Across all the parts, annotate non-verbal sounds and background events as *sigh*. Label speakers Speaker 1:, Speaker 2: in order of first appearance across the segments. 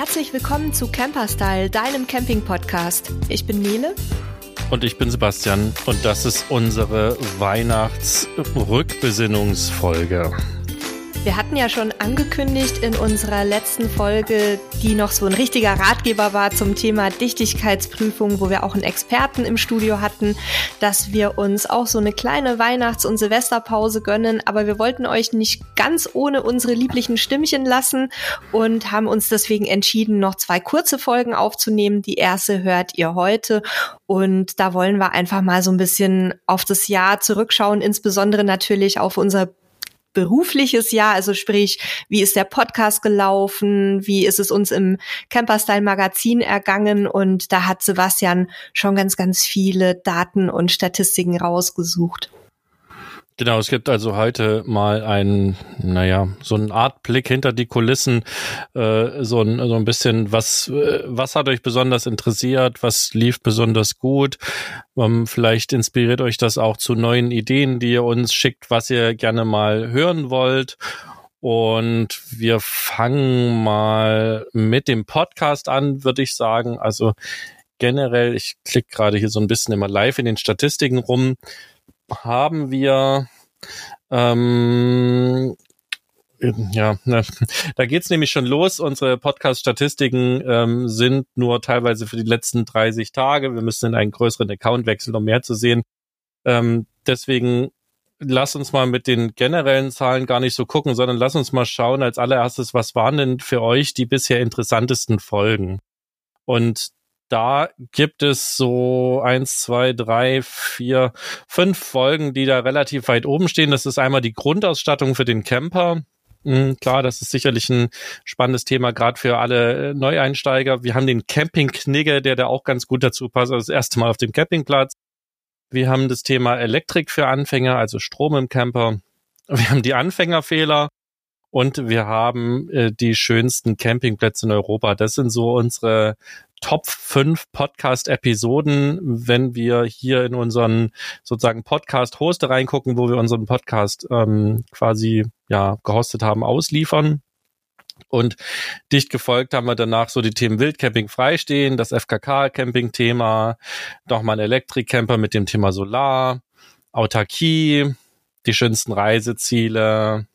Speaker 1: Herzlich willkommen zu Camperstyle, deinem Camping-Podcast. Ich bin Nele.
Speaker 2: Und ich bin Sebastian und das ist unsere Weihnachts-Rückbesinnungsfolge.
Speaker 1: Wir hatten ja schon angekündigt in unserer letzten Folge, die noch so ein richtiger Ratgeber war zum Thema Dichtigkeitsprüfung, wo wir auch einen Experten im Studio hatten, dass wir uns auch so eine kleine Weihnachts- und Silvesterpause gönnen. Aber wir wollten euch nicht ganz ohne unsere lieblichen Stimmchen lassen und haben uns deswegen entschieden, noch zwei kurze Folgen aufzunehmen. Die erste hört ihr heute. Und da wollen wir einfach mal so ein bisschen auf das Jahr zurückschauen, insbesondere natürlich auf unser berufliches Jahr, also sprich, wie ist der Podcast gelaufen, wie ist es uns im Camperstyle Magazin ergangen und da hat Sebastian schon ganz, ganz viele Daten und Statistiken rausgesucht.
Speaker 2: Genau, es gibt also heute mal ein, naja, so eine Art Blick hinter die Kulissen, äh, so, ein, so ein bisschen, was, äh, was hat euch besonders interessiert, was lief besonders gut. Ähm, vielleicht inspiriert euch das auch zu neuen Ideen, die ihr uns schickt, was ihr gerne mal hören wollt. Und wir fangen mal mit dem Podcast an, würde ich sagen. Also generell, ich klicke gerade hier so ein bisschen immer live in den Statistiken rum haben wir ähm, ja, na, da geht's nämlich schon los. Unsere Podcast-Statistiken ähm, sind nur teilweise für die letzten 30 Tage. Wir müssen in einen größeren Account wechseln, um mehr zu sehen. Ähm, deswegen lass uns mal mit den generellen Zahlen gar nicht so gucken, sondern lass uns mal schauen als allererstes, was waren denn für euch die bisher interessantesten Folgen? Und da gibt es so eins, zwei, drei, vier, fünf Folgen, die da relativ weit oben stehen. Das ist einmal die Grundausstattung für den Camper. Mhm, klar, das ist sicherlich ein spannendes Thema, gerade für alle äh, Neueinsteiger. Wir haben den Camping-Knigge, der da auch ganz gut dazu passt. Also das erste Mal auf dem Campingplatz. Wir haben das Thema Elektrik für Anfänger, also Strom im Camper. Wir haben die Anfängerfehler und wir haben äh, die schönsten Campingplätze in Europa. Das sind so unsere Top 5 Podcast-Episoden, wenn wir hier in unseren sozusagen Podcast-Hoste reingucken, wo wir unseren Podcast ähm, quasi ja gehostet haben, ausliefern. Und dicht gefolgt haben wir danach so die Themen Wildcamping freistehen, das FKK-Camping-Thema, nochmal ein Elektrikcamper mit dem Thema Solar, Autarkie, die schönsten Reiseziele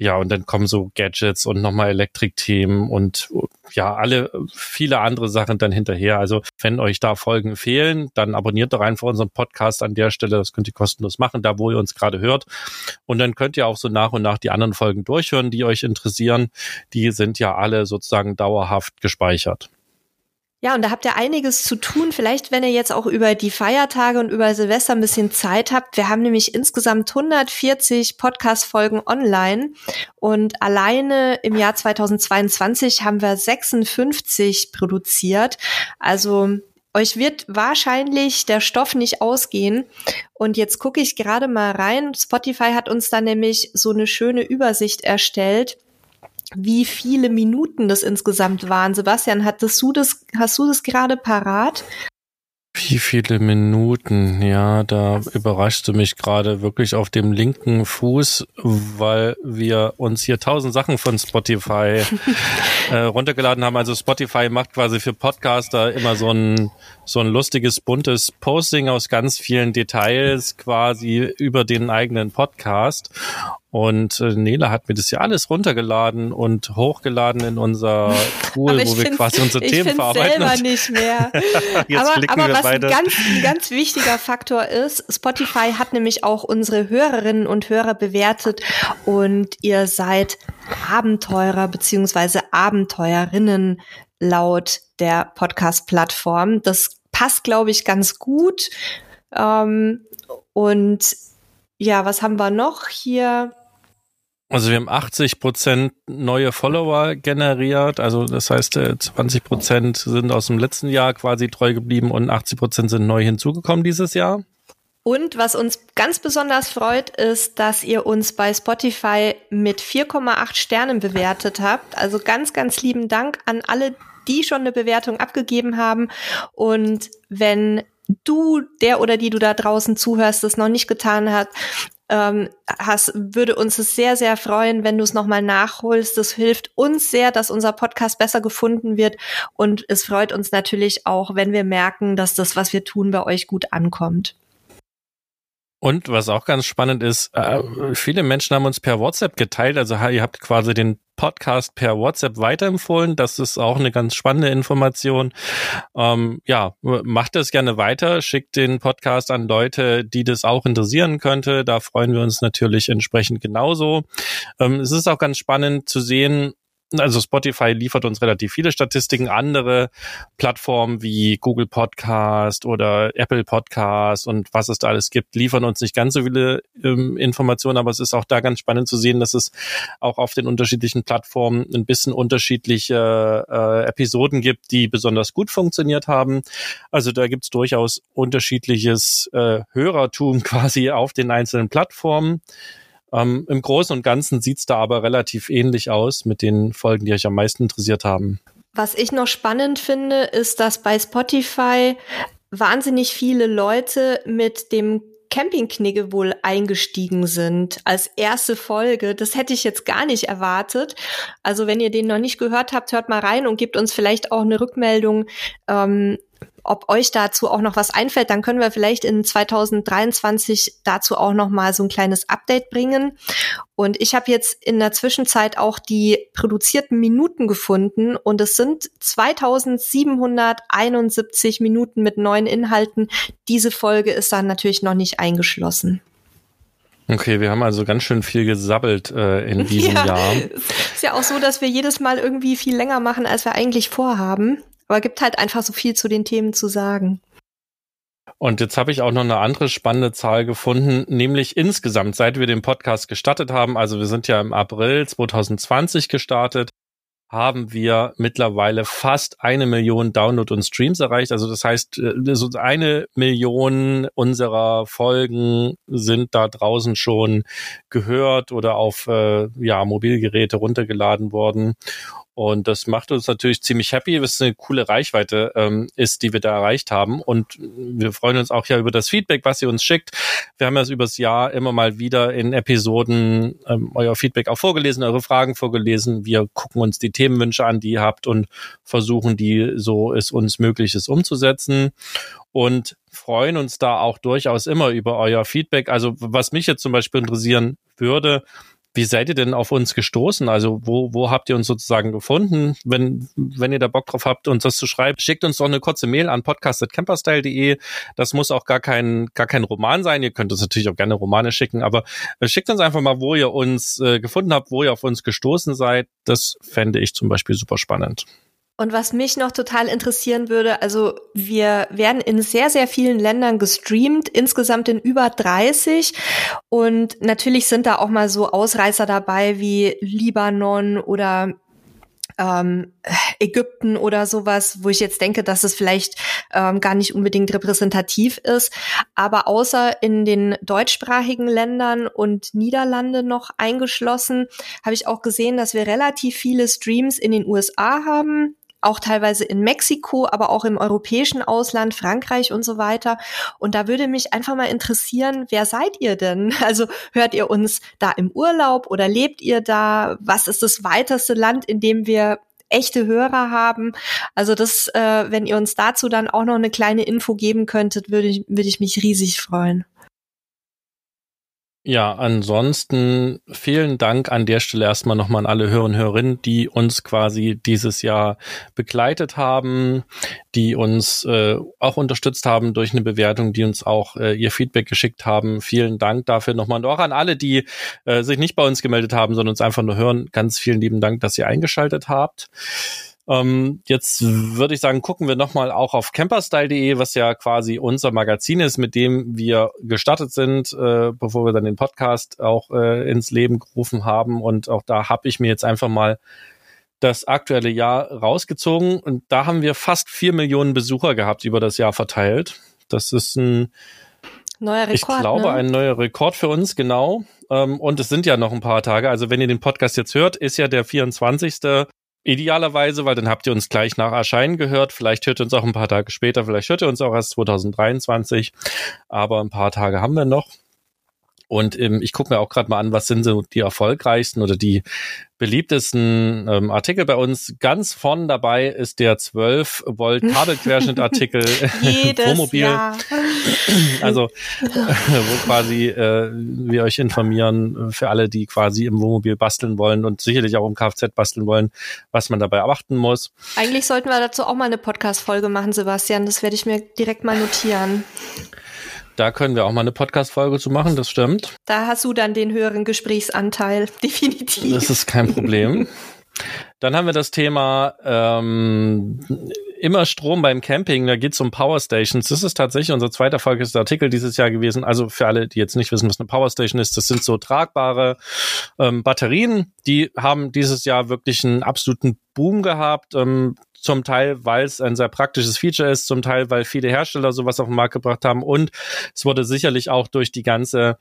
Speaker 2: ja, und dann kommen so Gadgets und nochmal Elektrikthemen und ja, alle viele andere Sachen dann hinterher. Also wenn euch da Folgen fehlen, dann abonniert doch einfach unseren Podcast an der Stelle. Das könnt ihr kostenlos machen, da wo ihr uns gerade hört. Und dann könnt ihr auch so nach und nach die anderen Folgen durchhören, die euch interessieren. Die sind ja alle sozusagen dauerhaft gespeichert.
Speaker 1: Ja, und da habt ihr einiges zu tun. Vielleicht, wenn ihr jetzt auch über die Feiertage und über Silvester ein bisschen Zeit habt. Wir haben nämlich insgesamt 140 Podcast-Folgen online und alleine im Jahr 2022 haben wir 56 produziert. Also euch wird wahrscheinlich der Stoff nicht ausgehen. Und jetzt gucke ich gerade mal rein. Spotify hat uns da nämlich so eine schöne Übersicht erstellt wie viele Minuten das insgesamt waren. Sebastian, hattest du das, hast du das gerade parat?
Speaker 2: Wie viele Minuten? Ja, da überraschte mich gerade wirklich auf dem linken Fuß, weil wir uns hier tausend Sachen von Spotify *laughs* äh, runtergeladen haben. Also Spotify macht quasi für Podcaster immer so ein so ein lustiges buntes Posting aus ganz vielen Details quasi über den eigenen Podcast. Und äh, Nele hat mir das ja alles runtergeladen und hochgeladen in unser Tool, wo wir quasi unsere Themen verarbeiten.
Speaker 1: Ich selber nicht mehr. *laughs*
Speaker 2: Jetzt aber aber
Speaker 1: was
Speaker 2: beide.
Speaker 1: ein ganz, ein ganz wichtiger Faktor ist, Spotify hat nämlich auch unsere Hörerinnen und Hörer bewertet und ihr seid Abenteurer beziehungsweise Abenteurerinnen laut der Podcast-Plattform. Das passt, glaube ich, ganz gut. Ähm, und ja, was haben wir noch hier?
Speaker 2: Also wir haben 80 Prozent neue Follower generiert. Also das heißt, 20 äh, Prozent sind aus dem letzten Jahr quasi treu geblieben und 80 Prozent sind neu hinzugekommen dieses Jahr.
Speaker 1: Und was uns ganz besonders freut, ist, dass ihr uns bei Spotify mit 4,8 Sternen bewertet habt. Also ganz, ganz lieben Dank an alle, die schon eine Bewertung abgegeben haben. Und wenn du, der oder die du da draußen zuhörst, das noch nicht getan hat, ähm, hast, würde uns es sehr, sehr freuen, wenn du es nochmal nachholst. Das hilft uns sehr, dass unser Podcast besser gefunden wird. Und es freut uns natürlich auch, wenn wir merken, dass das, was wir tun, bei euch gut ankommt.
Speaker 2: Und was auch ganz spannend ist, äh, viele Menschen haben uns per WhatsApp geteilt. Also ihr habt quasi den Podcast per WhatsApp weiterempfohlen. Das ist auch eine ganz spannende Information. Ähm, ja, macht das gerne weiter. Schickt den Podcast an Leute, die das auch interessieren könnte. Da freuen wir uns natürlich entsprechend genauso. Ähm, es ist auch ganz spannend zu sehen, also Spotify liefert uns relativ viele Statistiken. Andere Plattformen wie Google Podcast oder Apple Podcast und was es da alles gibt, liefern uns nicht ganz so viele ähm, Informationen, aber es ist auch da ganz spannend zu sehen, dass es auch auf den unterschiedlichen Plattformen ein bisschen unterschiedliche äh, Episoden gibt, die besonders gut funktioniert haben. Also da gibt's durchaus unterschiedliches äh, Hörertum *laughs* quasi auf den einzelnen Plattformen. Ähm, Im Großen und Ganzen sieht's da aber relativ ähnlich aus mit den Folgen, die euch am meisten interessiert haben.
Speaker 1: Was ich noch spannend finde, ist, dass bei Spotify wahnsinnig viele Leute mit dem Campingknigge wohl eingestiegen sind als erste Folge. Das hätte ich jetzt gar nicht erwartet. Also wenn ihr den noch nicht gehört habt, hört mal rein und gebt uns vielleicht auch eine Rückmeldung, ähm, ob euch dazu auch noch was einfällt, dann können wir vielleicht in 2023 dazu auch noch mal so ein kleines Update bringen. Und ich habe jetzt in der Zwischenzeit auch die produzierten Minuten gefunden und es sind 2771 Minuten mit neuen Inhalten. Diese Folge ist dann natürlich noch nicht eingeschlossen.
Speaker 2: Okay, wir haben also ganz schön viel gesabbelt äh, in *laughs* diesem ja, Jahr.
Speaker 1: Ist ja auch so, dass wir jedes Mal irgendwie viel länger machen, als wir eigentlich vorhaben. Aber gibt halt einfach so viel zu den Themen zu sagen.
Speaker 2: Und jetzt habe ich auch noch eine andere spannende Zahl gefunden, nämlich insgesamt, seit wir den Podcast gestartet haben, also wir sind ja im April 2020 gestartet, haben wir mittlerweile fast eine Million Download und Streams erreicht. Also das heißt, äh, so eine Million unserer Folgen sind da draußen schon gehört oder auf äh, ja, Mobilgeräte runtergeladen worden. Und das macht uns natürlich ziemlich happy, was eine coole Reichweite ähm, ist, die wir da erreicht haben. Und wir freuen uns auch ja über das Feedback, was ihr uns schickt. Wir haben ja übers Jahr immer mal wieder in Episoden ähm, euer Feedback auch vorgelesen, eure Fragen vorgelesen. Wir gucken uns die Themenwünsche an, die ihr habt und versuchen, die so es uns möglich ist umzusetzen. Und freuen uns da auch durchaus immer über euer Feedback. Also was mich jetzt zum Beispiel interessieren würde, wie seid ihr denn auf uns gestoßen? Also wo, wo habt ihr uns sozusagen gefunden? Wenn, wenn ihr da Bock drauf habt, uns das zu schreiben, schickt uns doch eine kurze Mail an podcast.camperstyle.de. Das muss auch gar kein, gar kein Roman sein. Ihr könnt uns natürlich auch gerne Romane schicken, aber äh, schickt uns einfach mal, wo ihr uns äh, gefunden habt, wo ihr auf uns gestoßen seid. Das fände ich zum Beispiel super spannend.
Speaker 1: Und was mich noch total interessieren würde, also wir werden in sehr, sehr vielen Ländern gestreamt, insgesamt in über 30. Und natürlich sind da auch mal so Ausreißer dabei wie Libanon oder ähm, Ägypten oder sowas, wo ich jetzt denke, dass es vielleicht ähm, gar nicht unbedingt repräsentativ ist. Aber außer in den deutschsprachigen Ländern und Niederlande noch eingeschlossen, habe ich auch gesehen, dass wir relativ viele Streams in den USA haben, auch teilweise in Mexiko, aber auch im europäischen Ausland, Frankreich und so weiter. Und da würde mich einfach mal interessieren, wer seid ihr denn? *laughs* Also hört ihr uns da im Urlaub oder lebt ihr da? Was ist das weiteste Land, in dem wir echte Hörer haben. Also das, äh, wenn ihr uns dazu dann auch noch eine kleine Info geben könntet, würde ich, würde ich mich riesig freuen.
Speaker 2: Ja, ansonsten vielen Dank an der Stelle erstmal nochmal an alle Hörer und Hörerinnen, die uns quasi dieses Jahr begleitet haben, die uns äh, auch unterstützt haben durch eine Bewertung, die uns auch äh, ihr Feedback geschickt haben. Vielen Dank dafür nochmal. Und auch an alle, die äh, sich nicht bei uns gemeldet haben, sondern uns einfach nur hören. Ganz vielen lieben Dank, dass ihr eingeschaltet habt. Ähm, jetzt würde ich sagen, gucken wir nochmal auch auf camperstyle.de, was ja quasi unser Magazin ist, mit dem wir gestartet sind, äh, bevor wir dann den Podcast auch äh, ins Leben gerufen haben. Und auch da habe ich mir jetzt einfach mal das aktuelle Jahr rausgezogen und da haben wir fast vier Millionen Besucher gehabt über das Jahr verteilt. Das ist ein
Speaker 1: Neuer Rekord.
Speaker 2: Ich glaube, ne? ein neuer Rekord für uns, genau. Ähm, und es sind ja noch ein paar Tage. Also wenn ihr den Podcast jetzt hört, ist ja der 24. Idealerweise, weil dann habt ihr uns gleich nach Erscheinen gehört. Vielleicht hört ihr uns auch ein paar Tage später, vielleicht hört ihr uns auch erst 2023. Aber ein paar Tage haben wir noch. Und ähm, ich gucke mir auch gerade mal an, was sind so die erfolgreichsten oder die beliebtesten ähm, Artikel bei uns. Ganz vorn dabei ist der 12 Volt *laughs* Kabelquerschnittartikel *laughs* *laughs*
Speaker 1: Wohnmobil. Jahr. *clears throat*
Speaker 2: Also wo quasi äh, wir euch informieren für alle, die quasi im Wohnmobil basteln wollen und sicherlich auch im Kfz basteln wollen, was man dabei erwarten muss.
Speaker 1: Eigentlich sollten wir dazu auch mal eine Podcast-Folge machen, Sebastian. Das werde ich mir direkt mal notieren.
Speaker 2: Da können wir auch mal eine Podcast-Folge zu machen, das stimmt.
Speaker 1: Da hast du dann den höheren Gesprächsanteil, *laughs* definitiv.
Speaker 2: Das ist kein Problem. Dann haben wir das Thema ähm, immer Strom beim Camping. Da geht es um Power Stations. Das ist tatsächlich unser zweiter Artikel dieses Jahr gewesen. Also für alle, die jetzt nicht wissen, was eine Power Station ist, das sind so tragbare ähm, Batterien. Die haben dieses Jahr wirklich einen absoluten Boom gehabt. Ähm, zum Teil, weil es ein sehr praktisches Feature ist, zum Teil, weil viele Hersteller sowas auf den Markt gebracht haben und es wurde sicherlich auch durch die ganze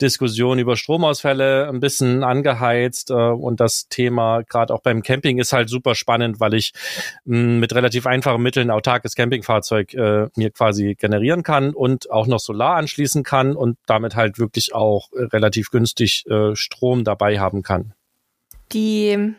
Speaker 2: Diskussion über Stromausfälle ein bisschen angeheizt äh, und das Thema gerade auch beim Camping ist halt super spannend, weil ich mm, mit relativ einfachen Mitteln autarkes Campingfahrzeug äh, mir quasi generieren kann und auch noch Solar anschließen kann und damit halt wirklich auch relativ günstig äh, Strom dabei haben kann.
Speaker 1: Die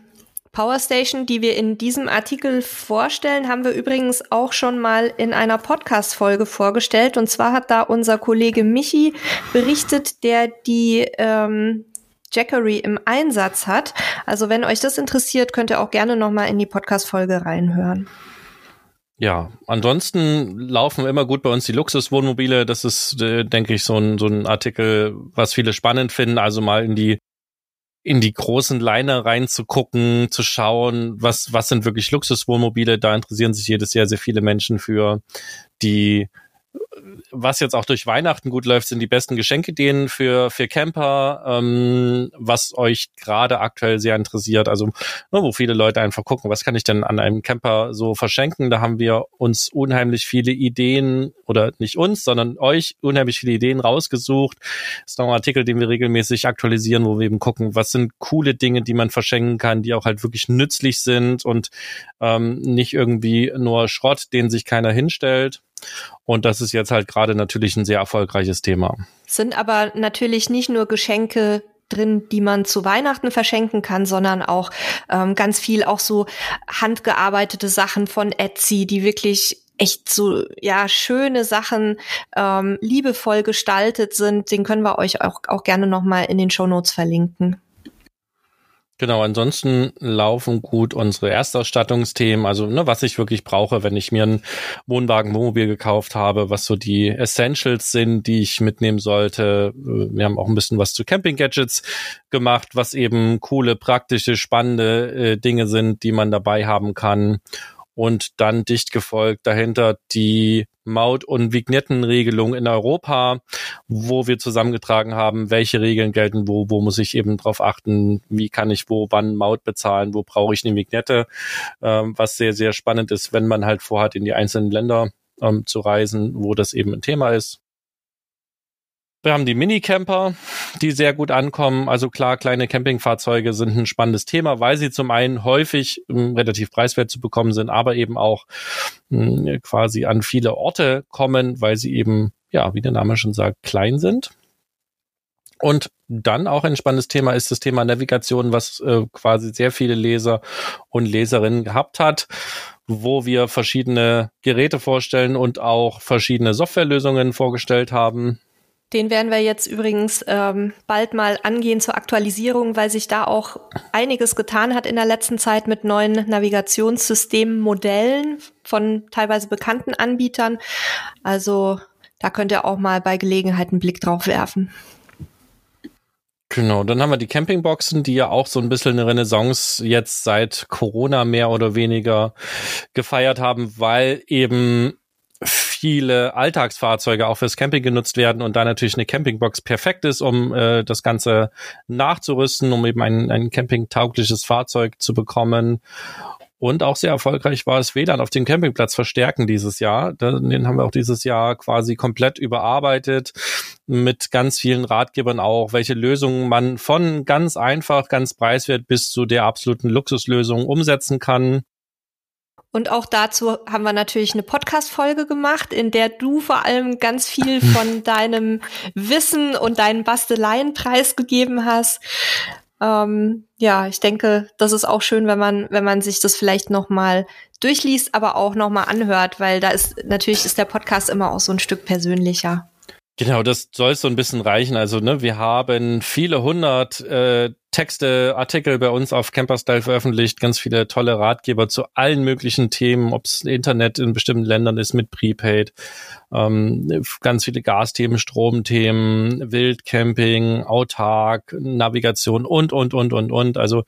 Speaker 1: Powerstation, die wir in diesem Artikel vorstellen, haben wir übrigens auch schon mal in einer Podcast-Folge vorgestellt. Und zwar hat da unser Kollege Michi berichtet, der die ähm, Jackery im Einsatz hat. Also wenn euch das interessiert, könnt ihr auch gerne noch mal in die Podcast-Folge reinhören.
Speaker 2: Ja, ansonsten laufen immer gut bei uns die Luxuswohnmobile. Das ist, äh, denke ich, so ein, so ein Artikel, was viele spannend finden. Also mal in die in die großen Liner reinzugucken, zu schauen, was, was sind wirklich Luxuswohnmobile. Da interessieren sich jedes Jahr sehr viele Menschen für die was jetzt auch durch Weihnachten gut läuft, sind die besten Geschenkideen für, für Camper, ähm, was euch gerade aktuell sehr interessiert. Also, ne, wo viele Leute einfach gucken, was kann ich denn an einem Camper so verschenken? Da haben wir uns unheimlich viele Ideen oder nicht uns, sondern euch unheimlich viele Ideen rausgesucht. Das ist noch ein Artikel, den wir regelmäßig aktualisieren, wo wir eben gucken, was sind coole Dinge, die man verschenken kann, die auch halt wirklich nützlich sind und ähm, nicht irgendwie nur Schrott, den sich keiner hinstellt. Und das ist jetzt halt gerade natürlich ein sehr erfolgreiches Thema.
Speaker 1: Sind aber natürlich nicht nur Geschenke drin, die man zu Weihnachten verschenken kann, sondern auch ähm, ganz viel auch so handgearbeitete Sachen von Etsy, die wirklich echt so ja schöne Sachen ähm, liebevoll gestaltet sind. Den können wir euch auch, auch gerne noch mal in den Show Notes verlinken.
Speaker 2: Genau, ansonsten laufen gut unsere Erstausstattungsthemen, also ne, was ich wirklich brauche, wenn ich mir einen Wohnwagen Wohnmobil gekauft habe, was so die Essentials sind, die ich mitnehmen sollte. Wir haben auch ein bisschen was zu Camping Gadgets gemacht, was eben coole, praktische, spannende äh, Dinge sind, die man dabei haben kann und dann dicht gefolgt dahinter die Maut- und Vignettenregelung in Europa, wo wir zusammengetragen haben, welche Regeln gelten wo, wo muss ich eben drauf achten, wie kann ich wo, wann Maut bezahlen, wo brauche ich eine Vignette, ähm, was sehr, sehr spannend ist, wenn man halt vorhat, in die einzelnen Länder ähm, zu reisen, wo das eben ein Thema ist. Wir haben die Minicamper, die sehr gut ankommen. Also klar, kleine Campingfahrzeuge sind ein spannendes Thema, weil sie zum einen häufig ähm, relativ preiswert zu bekommen sind, aber eben auch äh, quasi an viele Orte kommen, weil sie eben, ja, wie der Name schon sagt, klein sind. Und dann auch ein spannendes Thema ist das Thema Navigation, was äh, quasi sehr viele Leser und Leserinnen gehabt hat, wo wir verschiedene Geräte vorstellen und auch verschiedene Softwarelösungen vorgestellt haben.
Speaker 1: Den werden wir jetzt übrigens ähm, bald mal angehen zur Aktualisierung, weil sich da auch einiges getan hat in der letzten Zeit mit neuen Navigationssystemmodellen von teilweise bekannten Anbietern. Also da könnt ihr auch mal bei Gelegenheit einen Blick drauf werfen.
Speaker 2: Genau, dann haben wir die Campingboxen, die ja auch so ein bisschen eine Renaissance jetzt seit Corona mehr oder weniger gefeiert haben, weil eben viele Alltagsfahrzeuge auch fürs Camping genutzt werden und da natürlich eine Campingbox perfekt ist, um äh, das Ganze nachzurüsten, um eben ein, ein campingtaugliches Fahrzeug zu bekommen. Und auch sehr erfolgreich war es WLAN auf dem Campingplatz verstärken dieses Jahr. Den haben wir auch dieses Jahr quasi komplett überarbeitet mit ganz vielen Ratgebern auch, welche Lösungen man von ganz einfach, ganz preiswert bis zu der absoluten Luxuslösung umsetzen kann.
Speaker 1: Und auch dazu haben wir natürlich eine Podcast-Folge gemacht, in der du vor allem ganz viel *laughs* von deinem Wissen und deinen Basteleien preisgegeben hast. Ähm, ja, ich denke, das ist auch schön, wenn man, wenn man sich das vielleicht noch mal durchliest, aber auch noch mal anhört, weil da ist natürlich ist der Podcast immer auch so ein Stück persönlicher.
Speaker 2: Genau, das soll so ein bisschen reichen. Also, ne, wir haben viele hundert äh, Texte, Artikel bei uns auf Camperstyle veröffentlicht, ganz viele tolle Ratgeber zu allen möglichen Themen, ob es Internet in bestimmten Ländern ist mit Prepaid, ähm, ganz viele Gasthemen, Stromthemen, Wildcamping, Autark, Navigation und, und, und, und, und. Also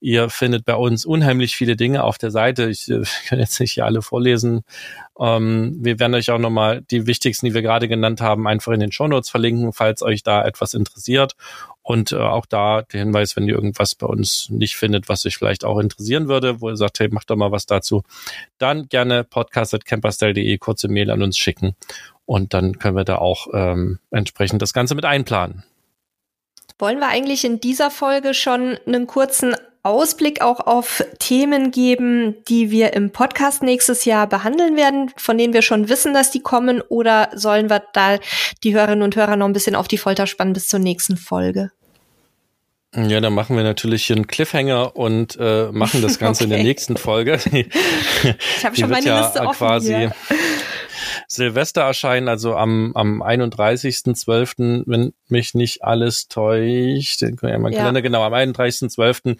Speaker 2: ihr findet bei uns unheimlich viele Dinge auf der Seite. Ich äh, *laughs* kann jetzt nicht hier alle vorlesen. Ähm, wir werden euch auch nochmal die wichtigsten, die wir gerade genannt haben, einfach in den Shownotes verlinken, falls euch da etwas interessiert. Und äh, auch da der Hinweis, wenn ihr irgendwas bei uns nicht findet, was euch vielleicht auch interessieren würde, wo ihr sagt, hey, macht doch mal was dazu, dann gerne podcast.camperstyle.de kurze Mail an uns schicken und dann können wir da auch ähm, entsprechend das Ganze mit einplanen.
Speaker 1: Wollen wir eigentlich in dieser Folge schon einen kurzen Ausblick auch auf Themen geben, die wir im Podcast nächstes Jahr behandeln werden, von denen wir schon wissen, dass die kommen, oder sollen wir da die Hörerinnen und Hörer noch ein bisschen auf die Folter spannen bis zur nächsten Folge?
Speaker 2: Ja, dann machen wir natürlich einen Cliffhanger und äh, machen das Ganze okay. in der *laughs* nächsten Folge.
Speaker 1: ich habe schon meine ja Liste offen quasi hier.
Speaker 2: Silvester erscheinen, also am, am 31.12., wenn mich nicht alles täuscht, den ja mein ja. Kalender, genau, am 31.12.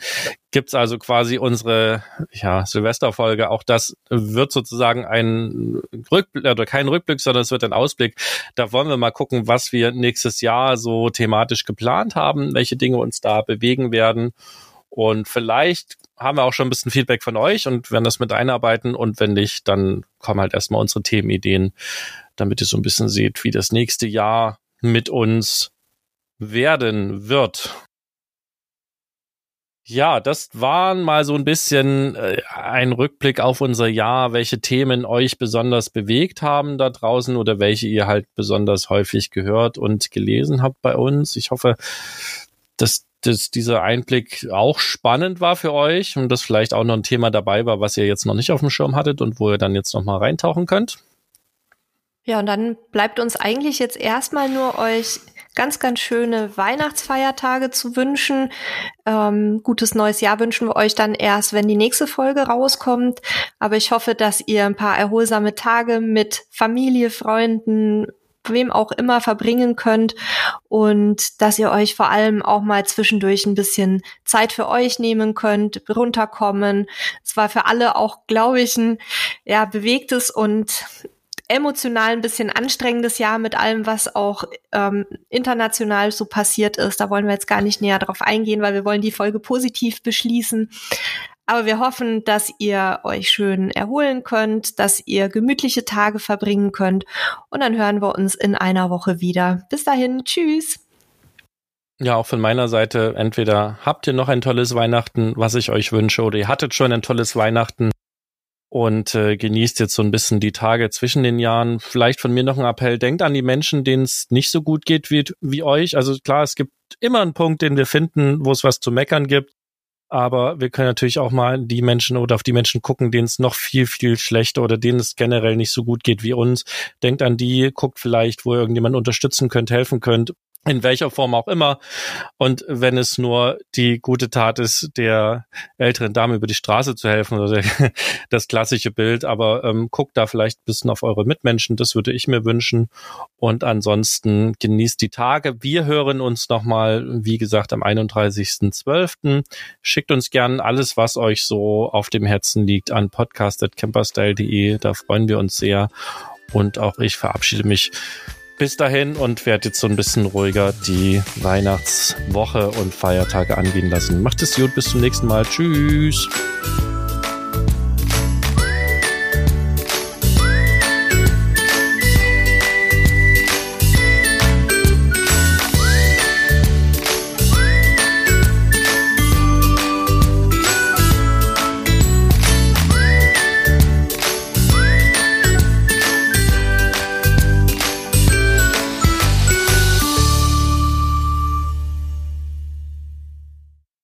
Speaker 2: gibt's also quasi unsere ja, Silvesterfolge. Auch das wird sozusagen ein Rückblick, oder kein Rückblick, sondern es wird ein Ausblick. Da wollen wir mal gucken, was wir nächstes Jahr so thematisch geplant haben, welche Dinge uns da bewegen werden. Und vielleicht haben wir auch schon ein bisschen Feedback von euch und werden das mit einarbeiten. Und wenn nicht, dann kommen halt erstmal unsere Themenideen, damit ihr so ein bisschen seht, wie das nächste Jahr mit uns werden wird. Ja, das waren mal so ein bisschen äh, ein Rückblick auf unser Jahr, welche Themen euch besonders bewegt haben da draußen oder welche ihr halt besonders häufig gehört und gelesen habt bei uns. Ich hoffe, dass dass dieser Einblick auch spannend war für euch und dass vielleicht auch noch ein Thema dabei war, was ihr jetzt noch nicht auf dem Schirm hattet und wo ihr dann jetzt noch reintauchen könnt.
Speaker 1: Ja, und dann bleibt uns eigentlich jetzt erstmal nur euch ganz, ganz schöne Weihnachtsfeiertage zu wünschen. Ähm, gutes neues Jahr wünschen wir euch dann erst, wenn die nächste Folge rauskommt. Aber ich hoffe, dass ihr ein paar erholsame Tage mit Familie, Freunden, wem auch immer verbringen könnt und dass ihr euch vor allem auch mal zwischendurch ein bisschen Zeit für euch nehmen könnt, runterkommen. Es war für alle auch, glaube ich, ein ja, bewegtes und emotional ein bisschen anstrengendes Jahr mit allem, was auch ähm, international so passiert ist. Da wollen wir jetzt gar nicht näher drauf eingehen, weil wir wollen die Folge positiv beschließen. Aber wir hoffen, dass ihr euch schön erholen könnt, dass ihr gemütliche Tage verbringen könnt. Und dann hören wir uns in einer Woche wieder. Bis dahin, tschüss.
Speaker 2: Ja, auch von meiner Seite, entweder habt ihr noch ein tolles Weihnachten, was ich euch wünsche, oder ihr hattet schon ein tolles Weihnachten und äh, genießt jetzt so ein bisschen die Tage zwischen den Jahren. Vielleicht von mir noch ein Appell, denkt an die Menschen, denen es nicht so gut geht wie, wie euch. Also klar, es gibt immer einen Punkt, den wir finden, wo es was zu meckern gibt. Aber wir können natürlich auch mal die Menschen oder auf die Menschen gucken, denen es noch viel, viel schlechter oder denen es generell nicht so gut geht wie uns. Denkt an die, guckt vielleicht, wo ihr irgendjemand unterstützen könnt, helfen könnt in welcher Form auch immer. Und wenn es nur die gute Tat ist, der älteren Dame über die Straße zu helfen oder *laughs* das klassische Bild, aber ähm, guckt da vielleicht ein bisschen auf eure Mitmenschen, das würde ich mir wünschen. Und ansonsten genießt die Tage. Wir hören uns nochmal, wie gesagt, am 31.12. Schickt uns gern alles, was euch so auf dem Herzen liegt, an podcast.camperstyle.de. Da freuen wir uns sehr. Und auch ich verabschiede mich bis dahin und werde jetzt so ein bisschen ruhiger die Weihnachtswoche und Feiertage angehen lassen. Macht es gut, bis zum nächsten Mal. Tschüss.